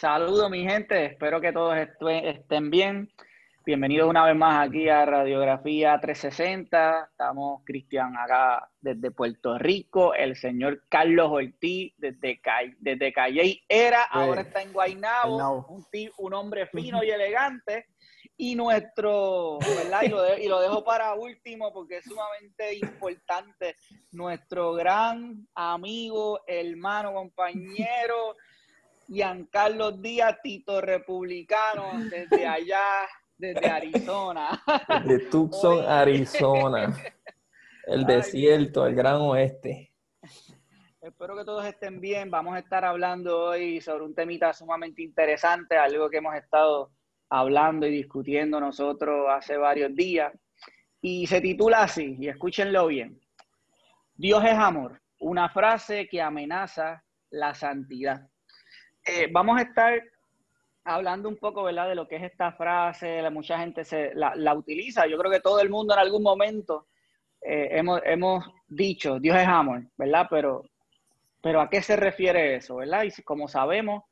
Saludos mi gente, espero que todos estén bien. Bienvenidos una vez más aquí a Radiografía 360. Estamos Cristian acá desde Puerto Rico, el señor Carlos Ortiz desde, desde Calle Era, ahora está en Guaynabo, un, un hombre fino y elegante. Y nuestro, ¿verdad? Y lo, y lo dejo para último porque es sumamente importante, nuestro gran amigo, hermano, compañero, Giancarlo Díaz, Tito Republicano, desde allá, desde Arizona. De Tucson, Arizona. El desierto, el gran oeste. Espero que todos estén bien. Vamos a estar hablando hoy sobre un temita sumamente interesante, algo que hemos estado hablando y discutiendo nosotros hace varios días. Y se titula así, y escúchenlo bien. Dios es amor, una frase que amenaza la santidad. Eh, vamos a estar hablando un poco, ¿verdad?, de lo que es esta frase, la, mucha gente se, la, utiliza, yo creo que todo el mundo en algún momento eh, hemos, hemos, dicho, Dios es amor, ¿verdad? Pero, pero ¿a qué se refiere eso, ¿verdad? Y como sabemos,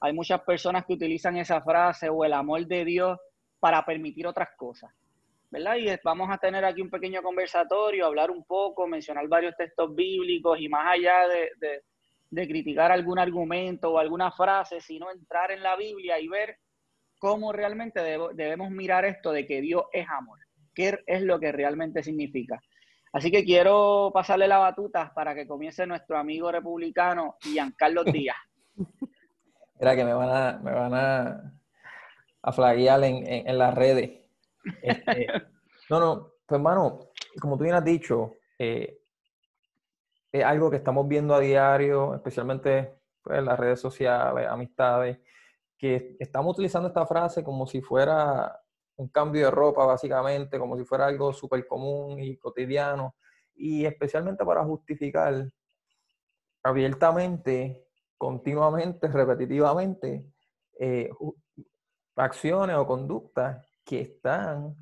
hay muchas personas que utilizan esa frase o el amor de Dios para permitir otras cosas, ¿verdad? Y vamos a tener aquí un pequeño conversatorio, hablar un poco, mencionar varios textos bíblicos y más allá de de criticar algún argumento o alguna frase, sino entrar en la Biblia y ver cómo realmente debemos mirar esto de que Dios es amor, qué es lo que realmente significa. Así que quiero pasarle la batuta para que comience nuestro amigo republicano Giancarlo Díaz. Era que me van a, me van a, a flaguear en, las redes. Este, no, no, pues hermano, como tú bien has dicho, eh, es algo que estamos viendo a diario, especialmente pues, en las redes sociales, amistades, que estamos utilizando esta frase como si fuera un cambio de ropa, básicamente, como si fuera algo súper común y cotidiano, y especialmente para justificar abiertamente, continuamente, repetitivamente, eh, acciones o conductas que están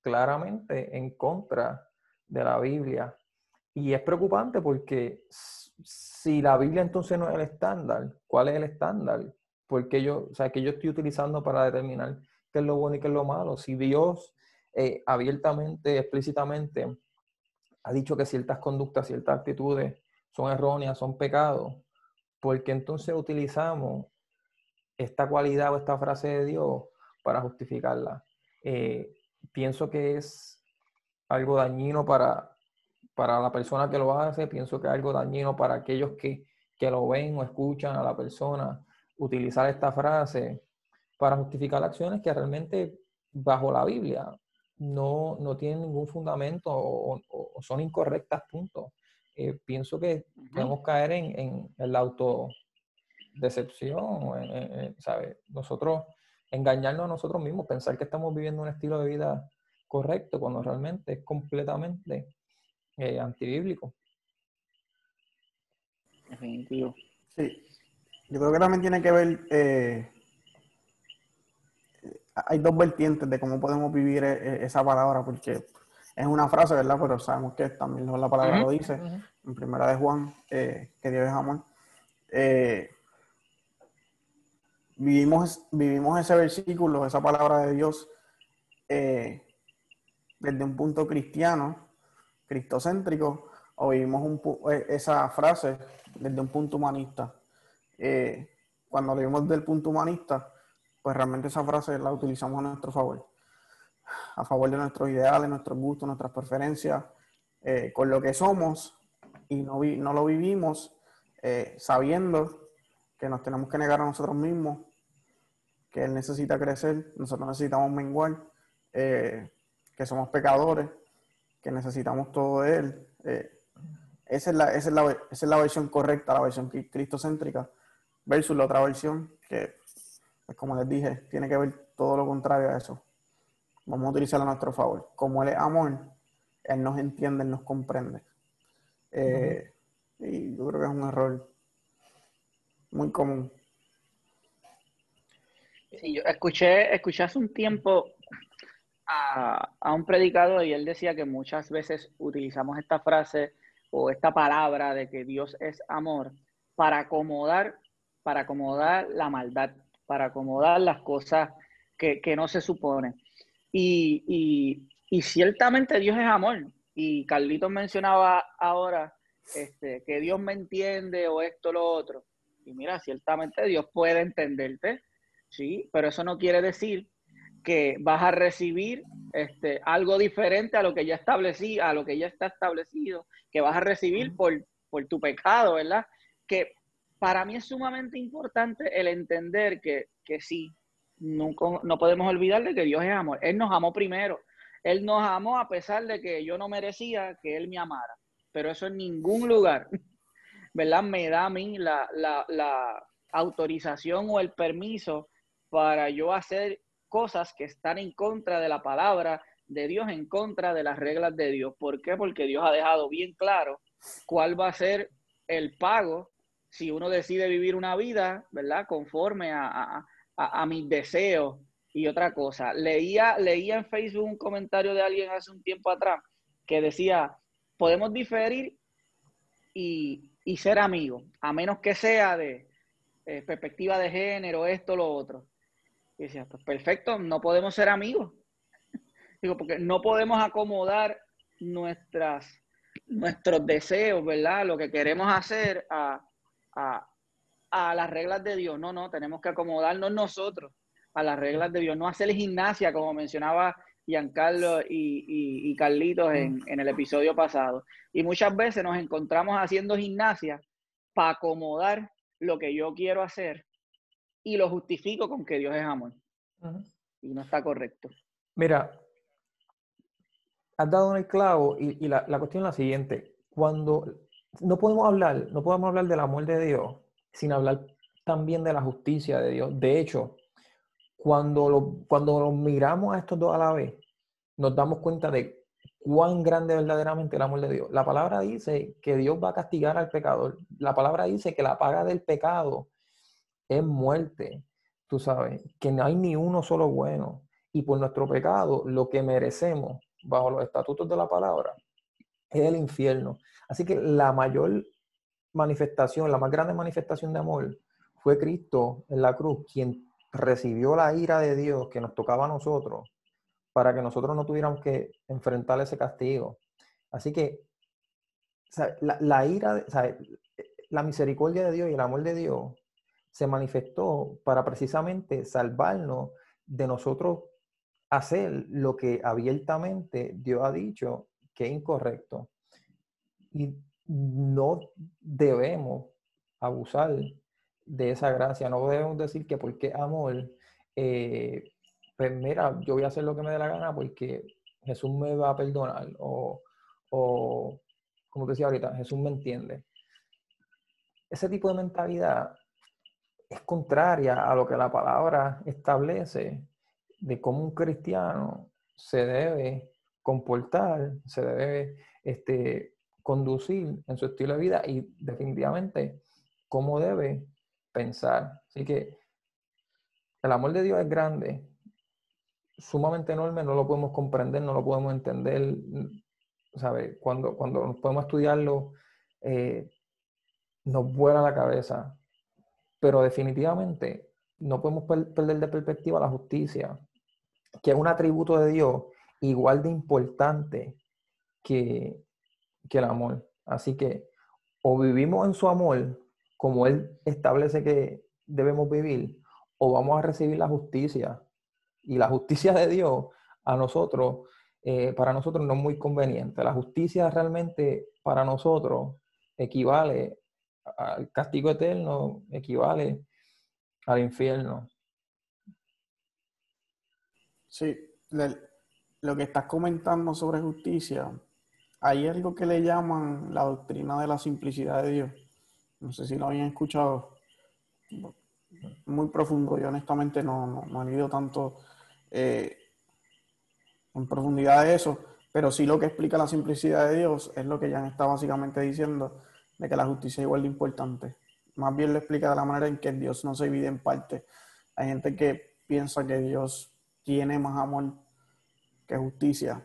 claramente en contra de la Biblia y es preocupante porque si la Biblia entonces no es el estándar, ¿cuál es el estándar? Porque yo, o que yo estoy utilizando para determinar qué es lo bueno y qué es lo malo. Si Dios eh, abiertamente, explícitamente, ha dicho que ciertas conductas, ciertas actitudes son erróneas, son pecados, porque entonces utilizamos esta cualidad o esta frase de Dios para justificarla. Eh, pienso que es algo dañino para, para la persona que lo hace, pienso que es algo dañino para aquellos que, lo ven o escuchan a la persona utilizar esta frase para justificar acciones que realmente bajo la Biblia no, no tienen ningún fundamento o, son incorrectas, punto. Eh, pienso que podemos caer en, en, la autodecepción, ¿sabes? Nosotros engañarnos a nosotros mismos, pensar que estamos viviendo un estilo de vida correcto cuando realmente es completamente eh, antibíblico. Definitivo. Sí. Yo creo que también tiene que ver, eh, hay dos vertientes de cómo podemos vivir eh, esa palabra, porque es una frase, ¿verdad? Pero sabemos que también la palabra lo dice, en primera de Juan, que Dios es amor. vivimos, vivimos ese versículo, esa palabra de Dios, desde un punto cristiano, cristocéntrico o vivimos eh, esa frase desde un punto humanista. Eh, cuando leemos del punto humanista, pues realmente esa frase la utilizamos a nuestro favor, a favor de nuestros ideales, nuestros gustos, nuestras preferencias, eh, con lo que somos y no, no lo vivimos sabiendo que nos tenemos que negar a nosotros mismos, que Él necesita crecer, nosotros necesitamos menguar, que somos pecadores que necesitamos todo de Él. Eh, esa, es la, esa, es la, esa, es la, versión correcta, la versión cristocéntrica, versus la otra versión que, pues, como les dije, tiene que ver todo lo contrario a eso. Vamos a utilizarlo a nuestro favor. Como Él es amor, Él nos entiende, Él nos comprende. Eh, y yo creo que es un error muy común. Sí, yo escuché, escuché hace un tiempo a, un predicador y él decía que muchas veces utilizamos esta frase o esta palabra de que Dios es amor para acomodar, para acomodar la maldad, para acomodar las cosas que, no se supone. Y, ciertamente Dios es amor. Y Carlitos mencionaba ahora este, que Dios me entiende o esto, lo otro. Y mira, ciertamente Dios puede entenderte, sí, pero eso no quiere decir que vas a recibir este, algo diferente a lo que ya establecí, a lo que ya está establecido, que vas a recibir por, por tu pecado, ¿verdad? Que para mí es sumamente importante el entender que, que sí, nunca, no podemos olvidar de que Dios es amor. Él nos amó primero. Él nos amó a pesar de que yo no merecía que Él me amara. Pero eso en ningún lugar, ¿verdad? Me da a mí la, la, la autorización o el permiso para yo hacer cosas que están en contra de la palabra de Dios, en contra de las reglas de Dios. ¿Por qué? Porque Dios ha dejado bien claro cuál va a ser el pago si uno decide vivir una vida, ¿verdad? Conforme a, mis deseos y otra cosa. Leía, leía en Facebook un comentario de alguien hace un tiempo atrás que decía, podemos diferir y, y ser amigos, a menos que sea de eh, perspectiva de género, esto, lo otro. Y decía, pues perfecto, no podemos ser amigos. Digo, porque no podemos acomodar nuestras, nuestros deseos, ¿verdad? Lo que queremos hacer a, a, las reglas de Dios. No, no, tenemos que acomodarnos nosotros a las reglas de Dios. No hacer gimnasia, como mencionaba Giancarlo y, y, Carlitos en, en el episodio pasado. Y muchas veces nos encontramos haciendo gimnasia para acomodar lo que yo quiero hacer y lo justifico con que Dios es amor. Y no está correcto. Mira, has dado en el clavo y, la, cuestión es la siguiente. Cuando no podemos hablar, no podemos hablar del amor de Dios sin hablar también de la justicia de Dios. De hecho, cuando lo, cuando lo miramos a estos dos a la vez, nos damos cuenta de cuán grande verdaderamente el amor de Dios. La palabra dice que Dios va a castigar al pecador. La palabra dice que la paga del pecado es muerte. Tú sabes, que no hay ni uno solo bueno. Y por nuestro pecado, lo que merecemos bajo los estatutos de la palabra es el infierno. Así que la mayor manifestación, la más grande manifestación de amor fue Cristo en la cruz, quien recibió la ira de Dios que nos tocaba a nosotros para que nosotros no tuviéramos que enfrentar ese castigo. Así que la, ira, la misericordia de Dios y el amor de Dios se manifestó para precisamente salvarnos de nosotros hacer lo que abiertamente Dios ha dicho que es incorrecto. Y no debemos abusar de esa gracia, no debemos decir que porque amor, eh, pues mira, yo voy a hacer lo que me dé la gana porque Jesús me va a perdonar o, o como decía ahorita, Jesús me entiende. Ese tipo de mentalidad es contraria a lo que la palabra establece de cómo un cristiano se debe comportar, se debe este, conducir en su estilo de vida y definitivamente cómo debe pensar. Así que el amor de Dios es grande, sumamente enorme, no lo podemos comprender, no lo podemos entender, ¿sabe? Cuando, cuando podemos estudiarlo, eh, nos vuela la cabeza, pero definitivamente no podemos perder de perspectiva la justicia, que es un atributo de Dios igual de importante que, que el amor. Así que o vivimos en su amor como Él establece que debemos vivir, o vamos a recibir la justicia. Y la justicia de Dios a nosotros, eh, para nosotros no es muy conveniente. La justicia realmente para nosotros equivale al castigo eterno, equivale al infierno. Sí, lo que estás comentando sobre justicia hay algo que le llaman la doctrina de la simplicidad de Dios. No sé si lo habían escuchado. Muy profundo. Yo honestamente no, no, he leído tanto eh, en profundidad de eso. Pero sí lo que explica la simplicidad de Dios es lo que ya está básicamente diciendo, de que la justicia es igual de importante. Más bien lo explica de la manera en que Dios no se divide en parte. Hay gente que piensa que Dios tiene más amor que justicia.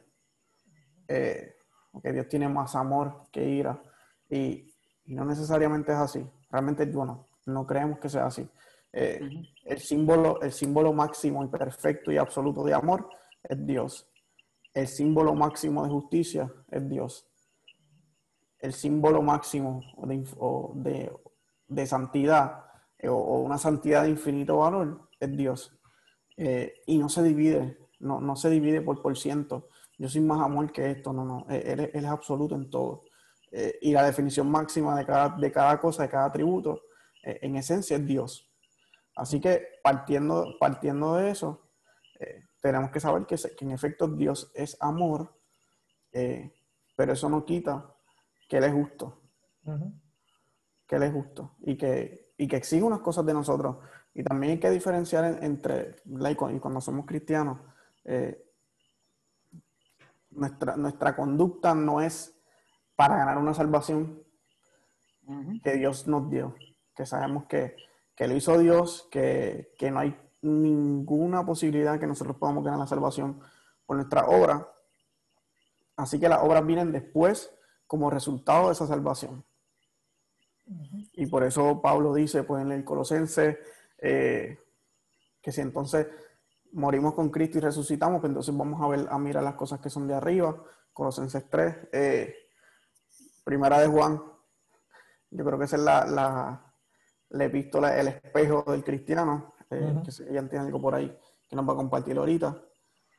Eh, que Dios tiene más amor que ira. Y, no necesariamente es así. Realmente, bueno, no creemos que sea así. Eh, el, símbolo, el símbolo máximo y perfecto y absoluto de amor es Dios. El símbolo máximo de justicia es Dios. El símbolo máximo de, de, santidad eh, o, una santidad de infinito valor es Dios. Eh, y no se divide, no, no se divide por por ciento. Yo soy más amor que esto, no, no, él, es absoluto en todo. y la definición máxima de cada, de cada cosa, de cada atributo, en esencia es Dios. Así que partiendo, partiendo de eso, eh, tenemos que saber que, en efecto Dios es amor, eh, pero eso no quita que Él es justo. Que Él es justo y que, y que exige unas cosas de nosotros. Y también hay que diferenciar entre, y cuando somos cristianos, eh, nuestra, nuestra conducta no es para ganar una salvación que Dios nos dio, que sabemos que que lo hizo Dios, que, no hay ninguna posibilidad que nosotros podamos ganar la salvación por nuestra obra. Así que las obras vienen después como resultado de esa salvación. Y por eso Pablo dice, pues en el Colosense, eh, que si entonces morimos con Cristo y resucitamos, pues entonces vamos a ver, a mirar las cosas que son de arriba. Colosenses 3, eh, primera de Juan. Yo creo que esa es la, la epístola El espejo del cristiano, eh, que ya tiene algo por ahí que nos va a compartir ahorita.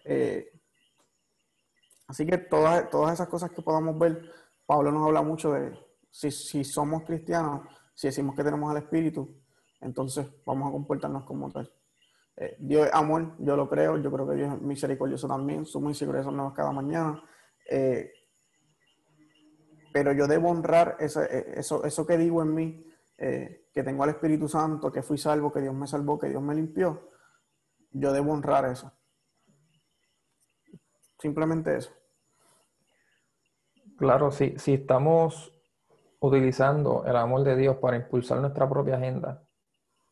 Eh, así que todas, todas esas cosas que podamos ver, Pablo nos habla mucho de si, si somos cristianos, si decimos que tenemos al Espíritu, entonces vamos a comportarnos como tal. Eh, Dios es amor, yo lo creo, yo creo que Dios es misericordioso también, su misericordia nuevas cada mañana. pero yo debo honrar eso, eso, eso que digo en mí, eh, que tengo al Espíritu Santo, que fui salvo, que Dios me salvó, que Dios me limpió, yo debo honrar eso. Simplemente eso. Claro, si, si estamos utilizando el amor de Dios para impulsar nuestra propia agenda,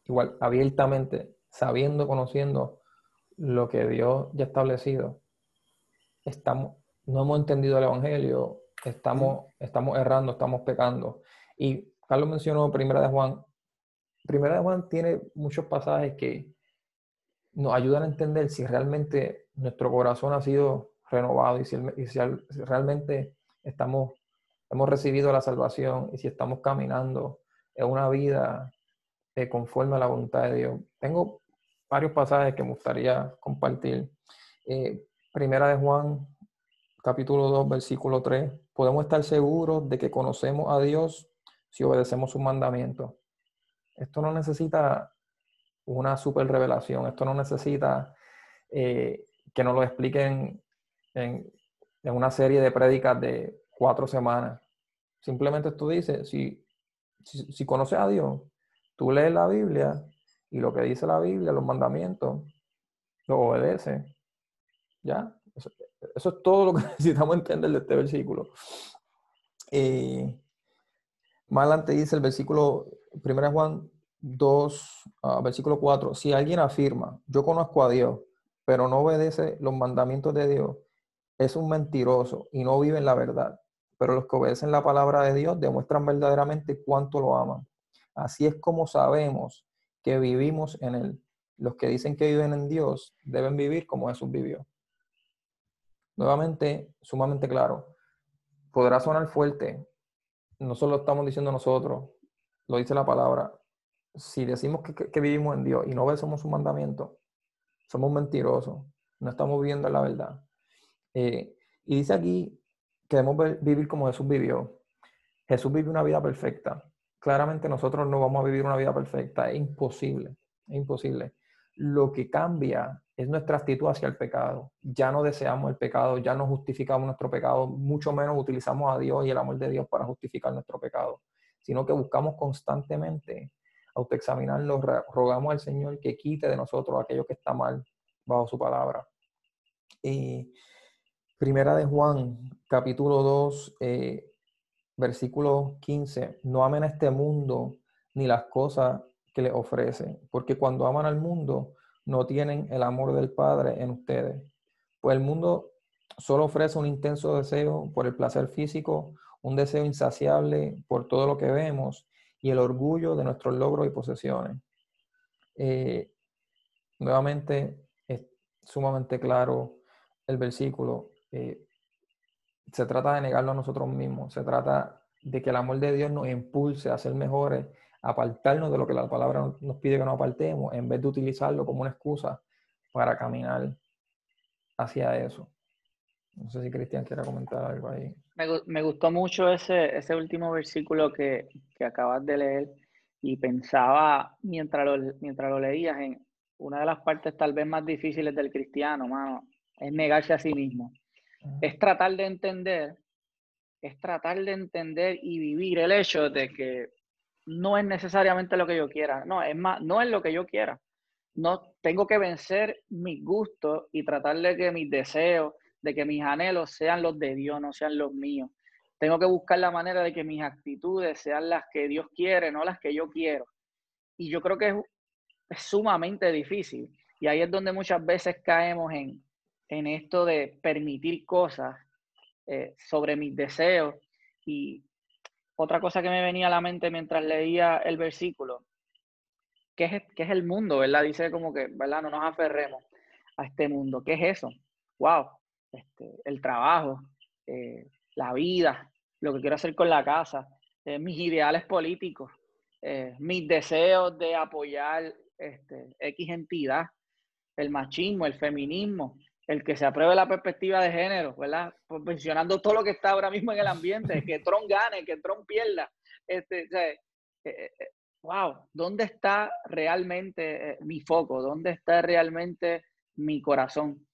igual abiertamente, sabiendo, conociendo lo que Dios ya ha establecido, estamos, no hemos entendido el Evangelio, estamos, estamos errando, estamos pecando. Y Carlos mencionó Primera de Juan. Primera de Juan tiene muchos pasajes que nos ayudan a entender si realmente nuestro corazón ha sido renovado y si, realmente estamos, hemos recibido la salvación y si estamos caminando en una vida eh, conforme a la voluntad de Dios. Tengo varios pasajes que me gustaría compartir. Eh, primera de Juan, capítulo 2, versículo 3. Podemos estar seguros de que conocemos a Dios si obedecemos sus mandamientos. Esto no necesita una super revelación, esto no necesita eh, que nos lo expliquen en, una serie de prédicas de cuatro semanas. Simplemente tú dices, si, si, conoces a Dios, tú lees la Biblia y lo que dice la Biblia, los mandamientos, lo obedeces. ¿Ya? Eso, es todo lo que necesitamos entender de este versículo. Eh, más adelante dice el versículo 1 Juan 2, ah, versículo 4, si alguien afirma, yo conozco a Dios, pero no obedece los mandamientos de Dios, es un mentiroso y no vive en la verdad. Pero los que obedecen la palabra de Dios demuestran verdaderamente cuánto lo aman. Así es como sabemos que vivimos en Él. Los que dicen que viven en Dios deben vivir como Jesús vivió. Nuevamente, sumamente claro. Podrá sonar fuerte, no solo estamos diciendo nosotros, lo dice la palabra. Si decimos que, vivimos en Dios y no obedecemos su mandamiento, somos mentirosos, no estamos viviendo la verdad. Eh, y dice aquí que debemos vivir como Jesús vivió. Jesús vive una vida perfecta. Claramente nosotros no vamos a vivir una vida perfecta, es imposible, es imposible. Lo que cambia es nuestra actitud hacia el pecado. Ya no deseamos el pecado, ya no justificamos nuestro pecado, mucho menos utilizamos a Dios y el amor de Dios para justificar nuestro pecado, sino que buscamos constantemente autoexaminarlo, rogamos al Señor que quite de nosotros aquello que está mal bajo su palabra. Y primera de Juan, capítulo 2, eh, versículo 15, no amen a este mundo ni las cosas que le ofrece, porque cuando aman al mundo, no tienen el amor del Padre en ustedes. Pues el mundo solo ofrece un intenso deseo por el placer físico, un deseo insaciable por todo lo que vemos y el orgullo de nuestros logros y posesiones. Eh, nuevamente, es sumamente claro el versículo. Eh, se trata de negarlo a nosotros mismos, se trata de que el amor de Dios nos impulse a ser mejores, apartarnos de lo que la palabra nos pide que nos apartemos, en vez de utilizarlo como una excusa para caminar hacia eso. No sé si Cristian quiere comentar algo ahí. Me, gustó mucho ese, ese último versículo que, que, acabas de leer y pensaba mientras lo, mientras lo leías en una de las partes tal vez más difíciles del cristiano, mano, es negarse a sí mismo. Es tratar de entender, es tratar de entender y vivir el hecho de que no es necesariamente lo que yo quiera, no, es más, no es lo que yo quiera. No tengo que vencer mis gustos y tratar de que mis deseos, de que mis anhelos sean los de Dios, no sean los míos. Tengo que buscar la manera de que mis actitudes sean las que Dios quiere, no las que yo quiero. Y yo creo que es, sumamente difícil. Y ahí es donde muchas veces caemos en, en esto de permitir cosas eh, sobre mis deseos. Y otra cosa que me venía a la mente mientras leía el versículo, ¿qué es, es el mundo? ¿Verdad? Dice como que, ¿verdad? No nos aferremos a este mundo. ¿Qué es eso? ¡Wow! Este, el trabajo, eh, la vida, lo que quiero hacer con la casa, eh, mis ideales políticos, mis deseos de apoyar este, X entidad, el machismo, el feminismo, el que se apruebe la perspectiva de género, ¿verdad? Pues mencionando todo lo que está ahora mismo en el ambiente, que Trump gane, que Trump pierda. Este, wow, ¿dónde está realmente mi foco? ¿Dónde está realmente mi corazón?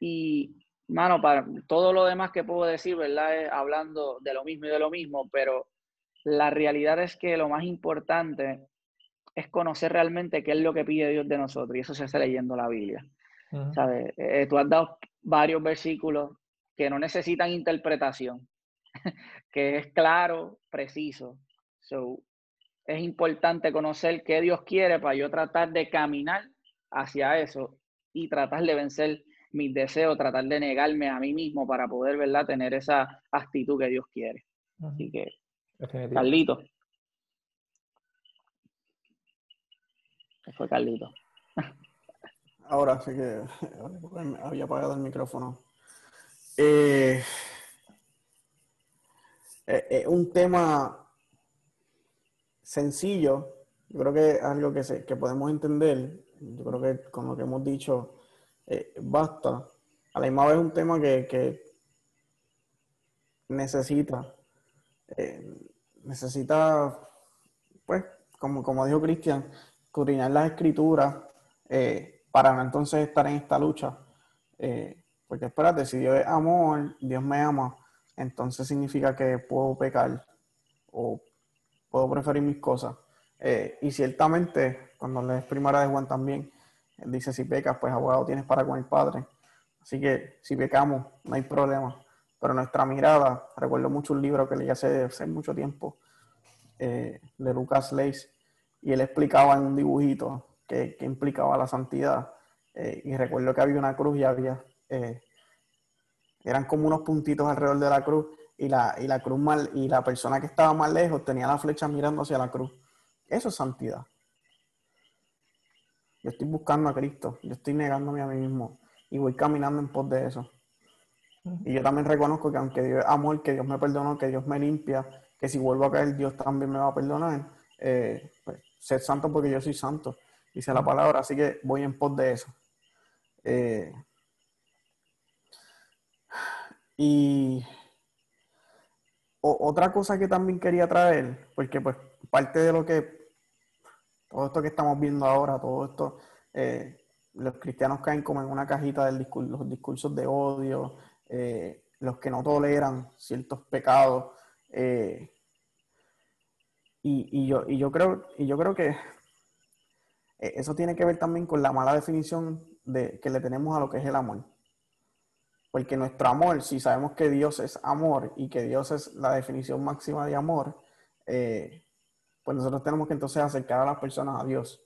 Y Mano, para todo lo demás que puedo decir, ¿verdad? Es hablando de lo mismo y de lo mismo, pero la realidad es que lo más importante es conocer realmente qué es lo que pide Dios de nosotros, y eso se hace leyendo la Biblia. ¿Sabes? Eh, tú has dado varios versículos que no necesitan interpretación, que es claro, preciso. So, es importante conocer qué Dios quiere para yo tratar de caminar hacia eso y tratar de vencer mis deseos, tratar de negarme a mí mismo para poder, ¿verdad?, tener esa actitud que Dios quiere. Así que, Carlito. Fue Carlito. Ahora sí que había apagado el micrófono. Eh, eh, eh, un tema sencillo, yo creo que es algo que, se, que podemos entender. Yo creo que con lo que hemos dicho, eh, basta. A la misma vez es un tema que, necesita, eh, necesita, pues, como, como dijo Cristian, coordinar las escrituras para entonces estar en esta lucha. porque espérate, si Dios es amor, Dios me ama, entonces significa que puedo pecar o puedo preferir mis cosas. y ciertamente, cuando lees Primera de Juan también, dice, si pecas, pues abogado tienes para con el Padre. Así que si pecamos, no hay problema. Pero nuestra mirada, recuerdo mucho un libro que leí hace, hace mucho tiempo, eh, de Lucas Leis, y él explicaba en un dibujito que, implicaba la santidad. Eh, y recuerdo que había una cruz y había, eh, eran como unos puntitos alrededor de la cruz, y la, y la cruz mal, y la persona que estaba más lejos tenía la flecha mirando hacia la cruz. Eso es santidad. Yo estoy buscando a Cristo, yo estoy negándome a mí mismo y voy caminando en pos de eso. Y yo también reconozco que aunque Dios es amor, que Dios me perdonó, que Dios me limpia, que si vuelvo a caer, Dios también me va a perdonar. Eh, pues, ser santo porque yo soy santo, dice la palabra, así que voy en pos de eso. Eh, y otra cosa que también quería traer, porque pues parte de lo que todo esto que estamos viendo ahora, todo esto, eh, los cristianos caen como en una cajita de los discursos de odio, eh, los que no toleran ciertos pecados. Y, yo, y, yo creo, y yo creo que eso tiene que ver también con la mala definición de, que le tenemos a lo que es el amor. Porque nuestro amor, si sabemos que Dios es amor y que Dios es la definición máxima de amor, eh, pues nosotros tenemos que entonces acercar a las personas a Dios.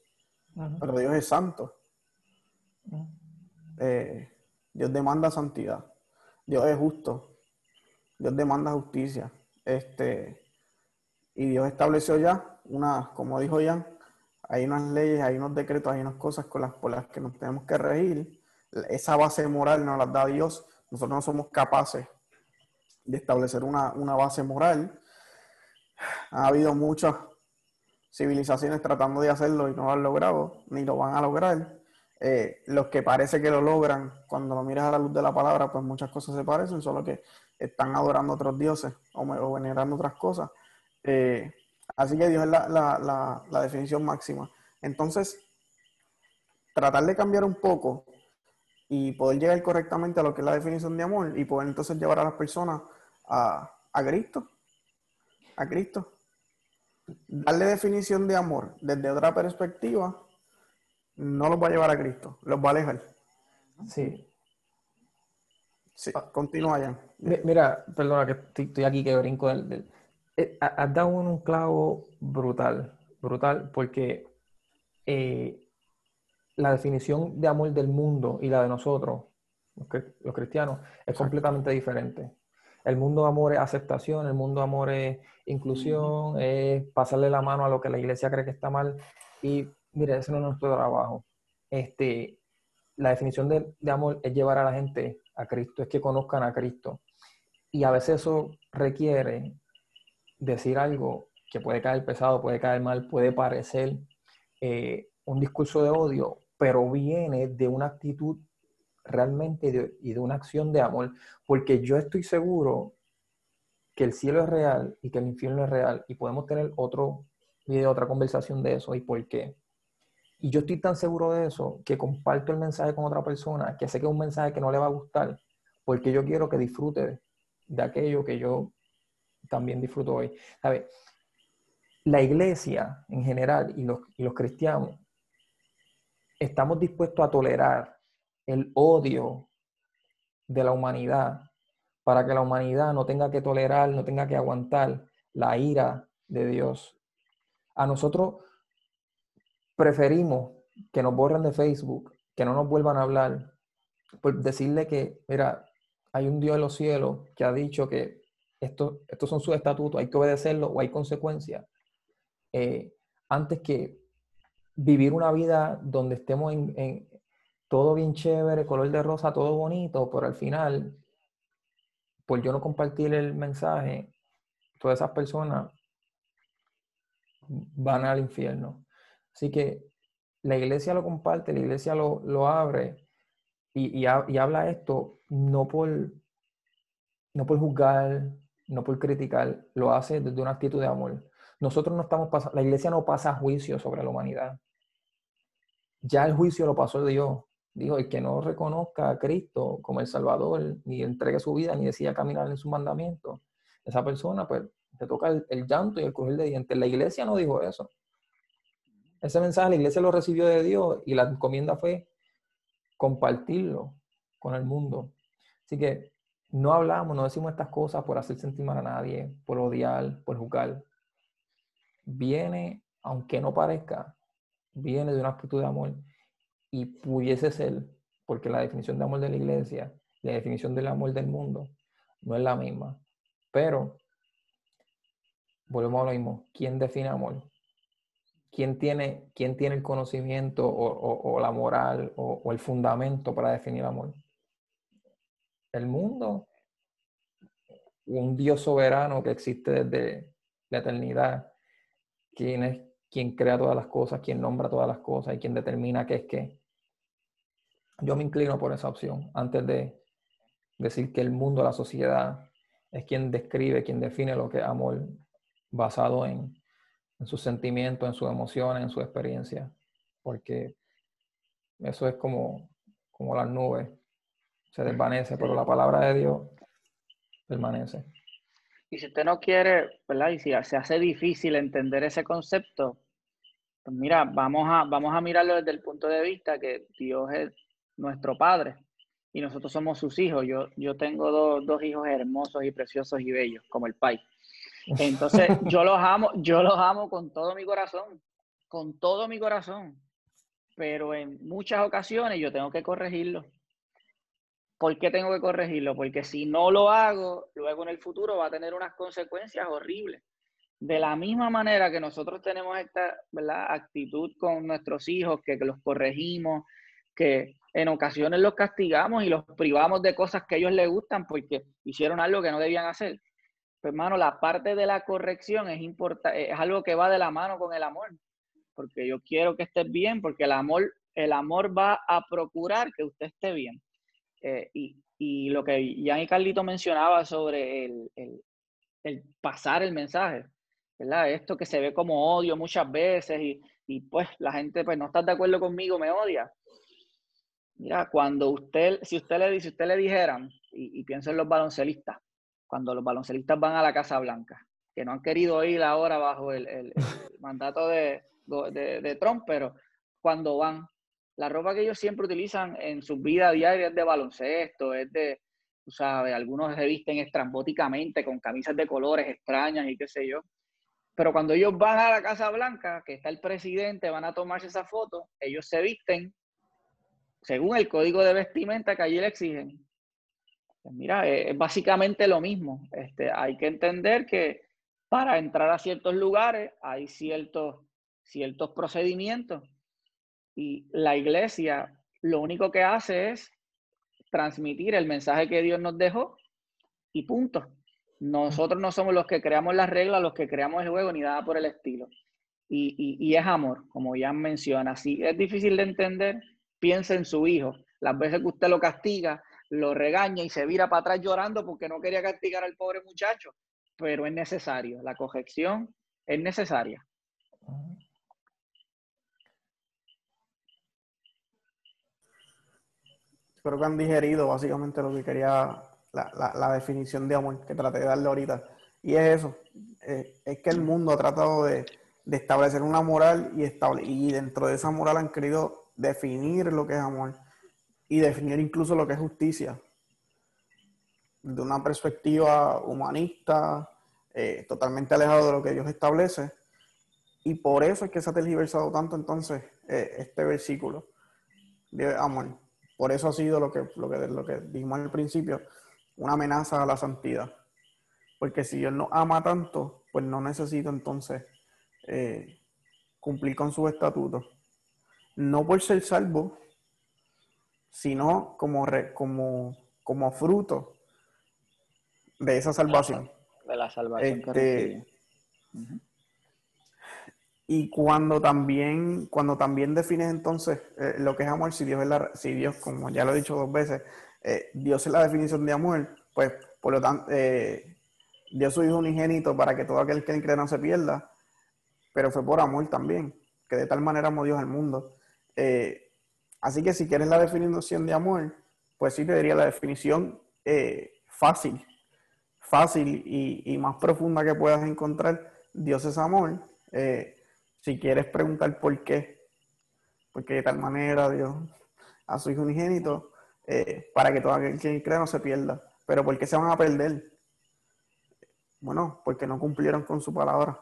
Pero Dios es santo. Eh, Dios demanda santidad. Dios es justo. Dios demanda justicia. Este, y Dios estableció ya una, como dijo Jan, hay unas leyes, hay unos decretos, hay unas cosas con las, por las que nos tenemos que regir. Esa base moral nos la da Dios. Nosotros no somos capaces de establecer una, una base moral. Ha habido muchas civilizaciones tratando de hacerlo y no lo han logrado, ni lo van a lograr. Eh, los que parece que lo logran, cuando lo miras a la luz de la palabra, pues muchas cosas se parecen, solo que están adorando a otros dioses o, venerando otras cosas. Eh, así que Dios es la, definición máxima. Entonces, tratar de cambiar un poco y poder llegar correctamente a lo que es la definición de amor y poder entonces llevar a las personas a, a Cristo, a Cristo. Darle definición de amor desde otra perspectiva no los va a llevar a Cristo, los va a alejar. Sí. Sí, continúa ya. Mira, perdona que estoy, aquí que brinco del... Eh, has dado un clavo brutal, brutal, porque eh, la definición de amor del mundo y la de nosotros, los, cristianos, es completamente diferente. El mundo de amor es aceptación, el mundo de amor es inclusión, es pasarle la mano a lo que la iglesia cree que está mal. Y mire, ese no es nuestro trabajo. Este, la definición de, amor es llevar a la gente a Cristo, es que conozcan a Cristo. Y a veces eso requiere decir algo que puede caer pesado, puede caer mal, puede parecer eh, un discurso de odio, pero viene de una actitud realmente y de una acción de amor, porque yo estoy seguro que el cielo es real y que el infierno es real y podemos tener otro video, otra conversación de eso y por qué. Y yo estoy tan seguro de eso que comparto el mensaje con otra persona, que sé que es un mensaje que no le va a gustar, porque yo quiero que disfrute de aquello que yo también disfruto hoy. La iglesia en general y los, y los cristianos estamos dispuestos a tolerar el odio de la humanidad para que la humanidad no tenga que tolerar, no tenga que aguantar la ira de Dios. A nosotros preferimos que nos borren de Facebook, que no nos vuelvan a hablar, por decirle que, mira, hay un Dios en los cielos que ha dicho que esto, estos son sus estatutos, hay que obedecerlo o hay consecuencias. Eh, antes que vivir una vida donde estemos en, todo bien chévere, color de rosa, todo bonito, pero al final, por yo no compartir el mensaje, todas esas personas van al infierno. Así que la iglesia lo comparte, la iglesia lo, abre y, habla esto no por, no por juzgar, no por criticar, lo hace desde una actitud de amor. Nosotros no estamos pasando, la iglesia no pasa juicio sobre la humanidad. Ya el juicio lo pasó Dios. Dijo, el que no reconozca a Cristo como el Salvador, ni entregue su vida, ni decida caminar en su mandamiento, esa persona, pues, te toca el, el llanto y el crujir de dientes. La iglesia no dijo eso. Ese mensaje la iglesia lo recibió de Dios y la encomienda fue compartirlo con el mundo. Así que no hablamos, no decimos estas cosas por hacer sentir mal a nadie, por odiar, por juzgar. Viene, aunque no parezca, viene de una actitud de amor y pudiese ser, porque la definición de amor de la iglesia, la definición del amor del mundo, no es la misma. Pero, volvemos a lo mismo, ¿quién define amor? ¿quién tiene, quién tiene el conocimiento o, la moral o, el fundamento para definir amor? ¿El mundo? ¿Un Dios soberano que existe desde la eternidad? ¿Quién es quien crea todas las cosas, quien nombra todas las cosas y quien determina qué es qué? Yo me inclino por esa opción antes de decir que el mundo, la sociedad, es quien describe, quien define lo que es amor basado en, en sus sentimientos, en sus emociones, en su experiencia, porque eso es como, como las nubes, se desvanece, pero la palabra de Dios permanece. Y si usted no quiere, ¿verdad? Y si se hace difícil entender ese concepto, pues mira, vamos a, vamos a mirarlo desde el punto de vista que Dios es nuestro Padre y nosotros somos sus hijos. Yo, yo tengo dos, dos hijos hermosos y preciosos y bellos, como el Pai. Entonces, yo los amo, yo los amo con todo mi corazón, con todo mi corazón. Pero en muchas ocasiones yo tengo que corregirlo. ¿Por qué tengo que corregirlo? Porque si no lo hago, luego en el futuro va a tener unas consecuencias horribles. de la misma manera que nosotros tenemos esta actitud con nuestros hijos, que, los corregimos, que en ocasiones los castigamos y los privamos de cosas que ellos les gustan porque hicieron algo que no debían hacer. Pues, hermano, la parte de la corrección es, es algo que va de la mano con el amor, porque yo quiero que estés bien, porque el amor, el amor va a procurar que usted esté bien. Eh, y, lo que Jan y Carlito mencionaba sobre el, pasar el mensaje, ¿verdad? Esto que se ve como odio muchas veces y, pues la gente pues no está de acuerdo conmigo, me odia. Mira, cuando usted, si usted le, si usted le dijeran, y, y pienso en los baloncelistas, cuando los baloncelistas van a la Casa Blanca, que no han querido ir ahora bajo el, mandato de, Trump, pero cuando van, la ropa que ellos siempre utilizan en su vida diaria es de baloncesto, es de, tú sabes, algunos se visten estrambóticamente con camisas de colores extrañas y qué sé yo. Pero cuando ellos van a la Casa Blanca, que está el presidente, van a tomarse esa foto, ellos se visten según el código de vestimenta que allí le exigen. Pues mira, es, básicamente lo mismo. Este, hay que entender que para entrar a ciertos lugares hay ciertos, ciertos procedimientos y la iglesia lo único que hace es transmitir el mensaje que Dios nos dejó y punto. Nosotros no somos los que creamos las reglas, los que creamos el juego, ni nada por el estilo. Y, y, es amor, como ya menciona. Si es difícil de entender, piensa en su hijo. Las veces que usted lo castiga, lo regaña y se vira para atrás llorando porque no quería castigar al pobre muchacho. Pero es necesario, la corrección es necesaria. Creo que han digerido básicamente lo que quería la, definición de amor que traté de darle ahorita. Y es eso, eh, es que el mundo ha tratado de, establecer una moral y, estable, y dentro de esa moral han querido definir lo que es amor y definir incluso lo que es justicia. De una perspectiva humanista, eh, totalmente alejado de lo que Dios establece. Y por eso es que se ha tergiversado tanto entonces eh, este versículo de amor. Por eso ha sido lo que, lo que, lo que dijimos al principio, una amenaza a la santidad. Porque si Dios no ama tanto, pues no necesita entonces eh, cumplir con sus estatutos. No por ser salvo, sino como, como, como fruto de esa salvación. De la salvación. Este, y cuando también, cuando también defines entonces eh, lo que es amor, si Dios es la, si Dios, como ya lo he dicho dos veces, eh, Dios es la definición de amor, pues por lo tanto, eh, Dios su Hijo unigénito para que todo aquel que cree no se pierda, pero fue por amor también, que de tal manera amó Dios al mundo. Así que si quieres la definición de amor, pues sí te diría la definición fácil, fácil y, más profunda que puedas encontrar. Dios es amor. Si quieres preguntar por qué, porque de tal manera Dios a su Hijo unigénito, eh, para que todo aquel que crea no se pierda. Pero ¿por qué se van a perder? Bueno, porque no cumplieron con su palabra,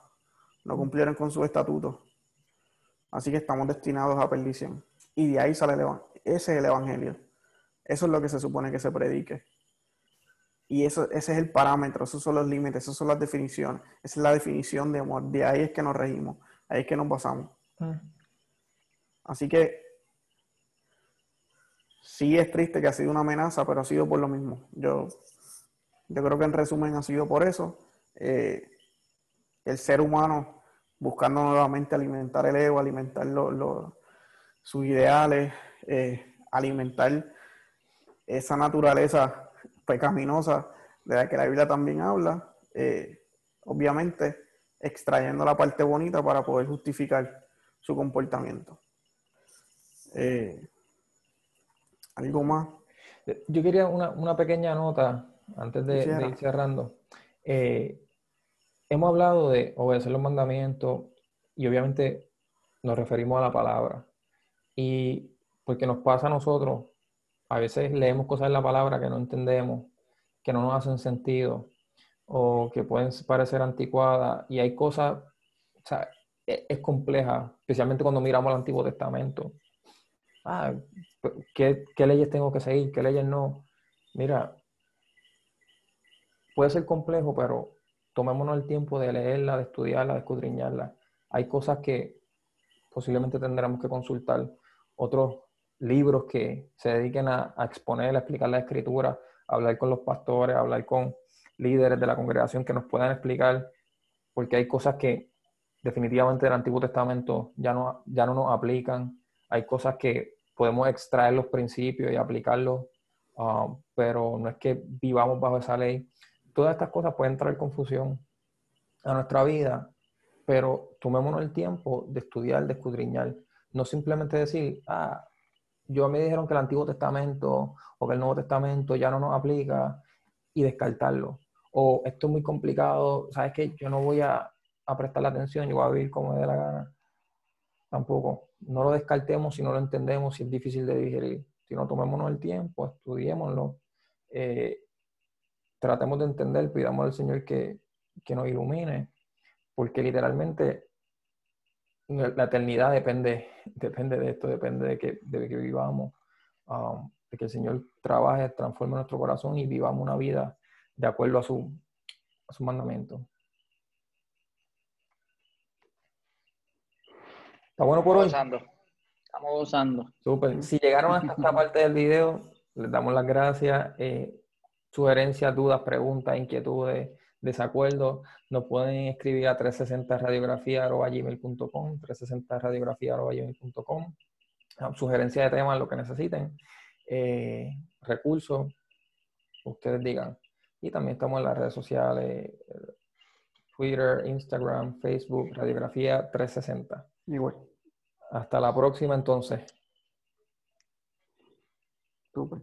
no cumplieron con su estatuto. Así que estamos destinados a perdición. Y de ahí sale el Ese es el evangelio. Eso es lo que se supone que se predique. Y eso, ese es el parámetro, esos son los límites, esas son las definiciones. Esa es la definición de amor. De ahí es que nos regimos, ahí es que nos basamos. Mm. Así que sí es triste que ha sido una amenaza, pero ha sido por lo mismo. Yo, yo creo que en resumen ha sido por eso. Eh, el ser humano buscando nuevamente alimentar el ego, alimentar sus ideales, eh, alimentar esa naturaleza pecaminosa de la que la Biblia también habla, eh, obviamente extrayendo la parte bonita para poder justificar su comportamiento. ¿Algo más? Yo quería una, pequeña nota antes de, ir cerrando. Eh, hemos hablado de obedecer los mandamientos y obviamente nos referimos a la palabra. Y porque nos pasa a nosotros, a veces leemos cosas en la palabra que no entendemos, que no nos hacen sentido o que pueden parecer anticuadas y hay cosas, o sea, es, es compleja, especialmente cuando miramos al Antiguo Testamento ah, ¿qué, leyes tengo que seguir? ¿Qué leyes no? Mira, puede ser complejo, pero tomémonos el tiempo de leerla, de estudiarla, de escudriñarla. Hay cosas que posiblemente tendremos que consultar, otros libros que se dediquen a, exponer, a explicar la escritura, a hablar con los pastores, a hablar con líderes de la congregación que nos puedan explicar, porque hay cosas que definitivamente del Antiguo Testamento ya no, ya no nos aplican, hay cosas que podemos extraer los principios y aplicarlos, ah, pero no es que vivamos bajo esa ley. Todas estas cosas pueden traer confusión a nuestra vida, pero tomémonos el tiempo de estudiar, de escudriñar. No simplemente decir, ah, yo me dijeron que el Antiguo Testamento o que el Nuevo Testamento ya no nos aplica y descartarlo. O esto es muy complicado, ¿sabes qué? Yo no voy a, prestar atención, yo voy a vivir como me dé la gana. Tampoco no lo descartemos si no lo entendemos, si es difícil de digerir. Si no, tomémonos el tiempo, estudiémoslo, eh, tratemos de entender, pidamos al Señor que, nos ilumine, porque literalmente la eternidad depende, depende de esto, depende de que, de que vivamos, um, de que el Señor trabaje, transforme nuestro corazón y vivamos una vida de acuerdo a su, a su mandamiento. Está bueno por hoy. Estamos gozando. Súper. Si llegaron hasta esta parte del video, les damos las gracias. Eh, sugerencias, dudas, preguntas, inquietudes, desacuerdos, nos pueden escribir a 360radiografía.gmail.com 360radiografía.gmail.com Sugerencias de temas, lo que necesiten. Eh, recursos, ustedes digan. Y también estamos en las redes sociales, Twitter, Instagram, Facebook, Radiografía 360. Igual. Hasta la próxima entonces. Super.